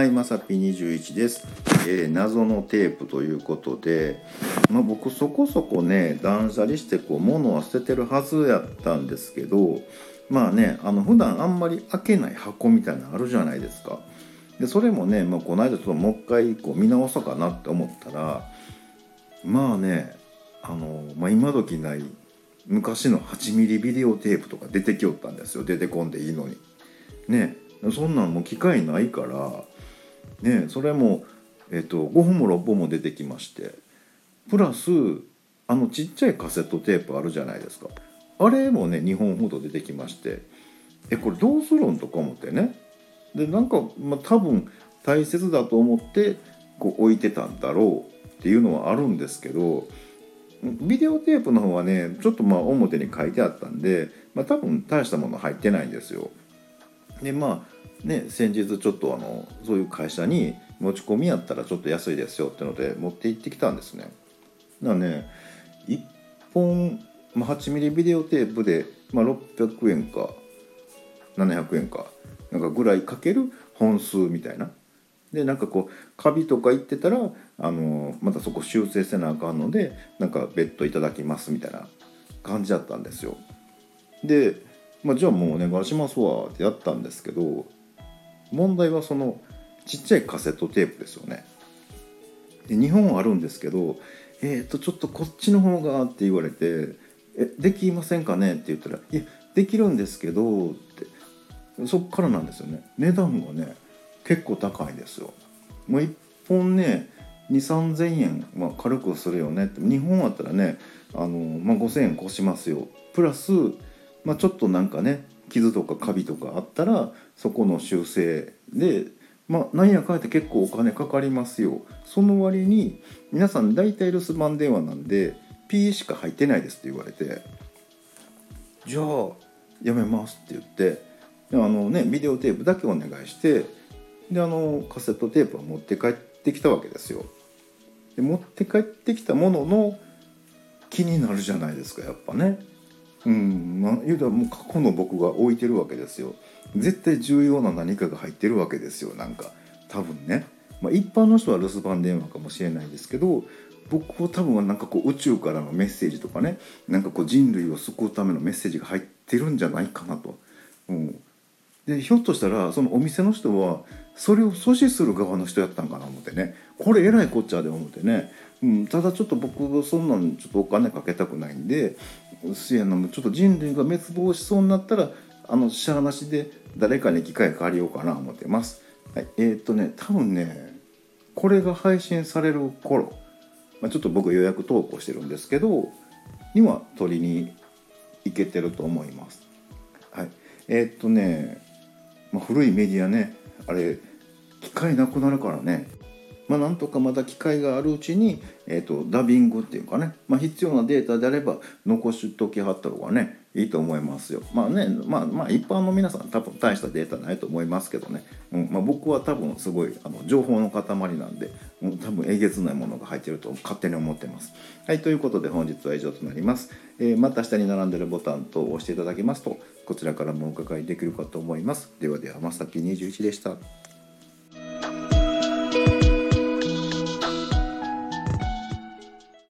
はい、まさぴ21です、えー謎のテープということで、まあ、僕そこそこね断捨離してこう物は捨ててるはずやったんですけどまあねあの普段あんまり開けない箱みたいなのあるじゃないですか。でそれもね、まあ、この間ちょっともう一回こう見直そうかなって思ったらまあねあの、まあ、今時ない昔の8ミリビデオテープとか出てきよったんですよ出てこんでいいのに。ねそんなんもう機会ないからねそれも、えっと5本も6本も出てきましてプラスあのちっちゃいカセットテープあるじゃないですかあれもね2本ほど出てきましてえこれどうするんとか思ってねでなんか、まあ、多分大切だと思ってこう置いてたんだろうっていうのはあるんですけどビデオテープの方はねちょっとまあ表に書いてあったんで、まあ、多分大したもの入ってないんですよ。でまあね先日ちょっとあのそういう会社に持ち込みやったらちょっと安いですよってので持って行ってきたんですね。だからね1本、まあ、8ミリビデオテープで、まあ、600円か700円かなんかぐらいかける本数みたいな。でなんかこうカビとか言ってたらあのまたそこ修正せなあかんのでなんか別途いただきますみたいな感じだったんですよ。で、まあ、じゃあもうお願いしますわってやったんですけど問題はそのちっちゃいカセットテープですよね。で2本あるんですけど「えっ、とちょっとこっちの方が」って言われて「えできませんかね?」って言ったら「いやできるんですけど」ってそっからなんですよね値段がね結構高いですよ。もう1本ね2 3 0 0 0円、まあ、軽くするよねって2本あったらねあの、まあ、5,000円越しますよプラス、まあ、ちょっとなんかね傷とかカビとかあったらそこの修正でまあなんやかんやって結構お金かかりますよ。その割に皆さん大体留守番電話なんで P しか入ってないですって言われてじゃあやめますって言ってであのねビデオテープだけお願いしてであのカセットテープは持って帰ってきたわけですよ。で持って帰ってきたものの気になるじゃないですかやっぱねうんまあ言うたらもう過去の僕が置いてるわけですよ。絶対重要な何かが入ってるわけですよ。なんか多分ね、まあ、一般の人は留守番電話かもしれないですけど僕は多分なんかこう宇宙からのメッセージとかね。なんかこう人類を救うためのメッセージが入ってるんじゃないかなと。うん、でひょっとしたらそのお店の人はそれを阻止する側の人やったんかな思ってね。これえらいこっちゃで思ってね、うん、ただちょっと僕そんなんちょっとお金かけたくないんでせやなちょっと人類が滅亡しそうになったらあのしゃあなしで誰かに機械借りようかな思ってます。はい、えーっとね多分ねこれが配信される頃、まあ、ちょっと僕予約投稿してるんですけどには取りに行けてると思います。はい、えーっとね、まあ、古いメディアねあれ機械なくなるからねまあ、なんとかまだ機会があるうちに、えー、とダビングっていうかね、まあ、必要なデータであれば残しときはった方がねいいと思いますよ。まあね、まあ、まあ一般の皆さん多分大したデータないと思いますけどね、うんまあ、僕は多分すごいあの情報の塊なんで、うん、多分えげつないものが入ってると勝手に思ってます。はいということで本日は以上となります。えーまた下に並んでるボタンと押していただきますとこちらからもお伺いできるかと思います。ではではまさき21でした。